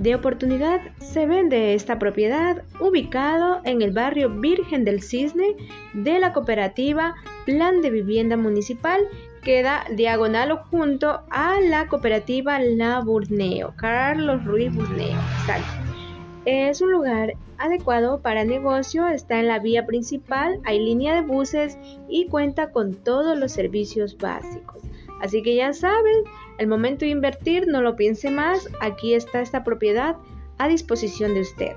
de oportunidad se vende esta propiedad ubicado en el barrio Virgen del Cisne de la cooperativa Plan de Vivienda Municipal queda diagonal junto a la cooperativa La Burneo, Carlos Ruiz Burneo. Es un lugar adecuado para negocio, está en la vía principal, hay línea de buses y cuenta con todos los servicios básicos. Así que ya saben, el momento de invertir, no lo piense más, aquí está esta propiedad a disposición de usted.